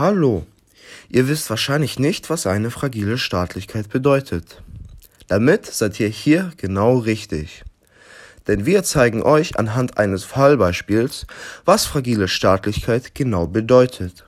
Hallo, ihr wisst wahrscheinlich nicht, was eine fragile Staatlichkeit bedeutet. Damit seid ihr hier genau richtig. Denn wir zeigen euch anhand eines Fallbeispiels, was fragile Staatlichkeit genau bedeutet.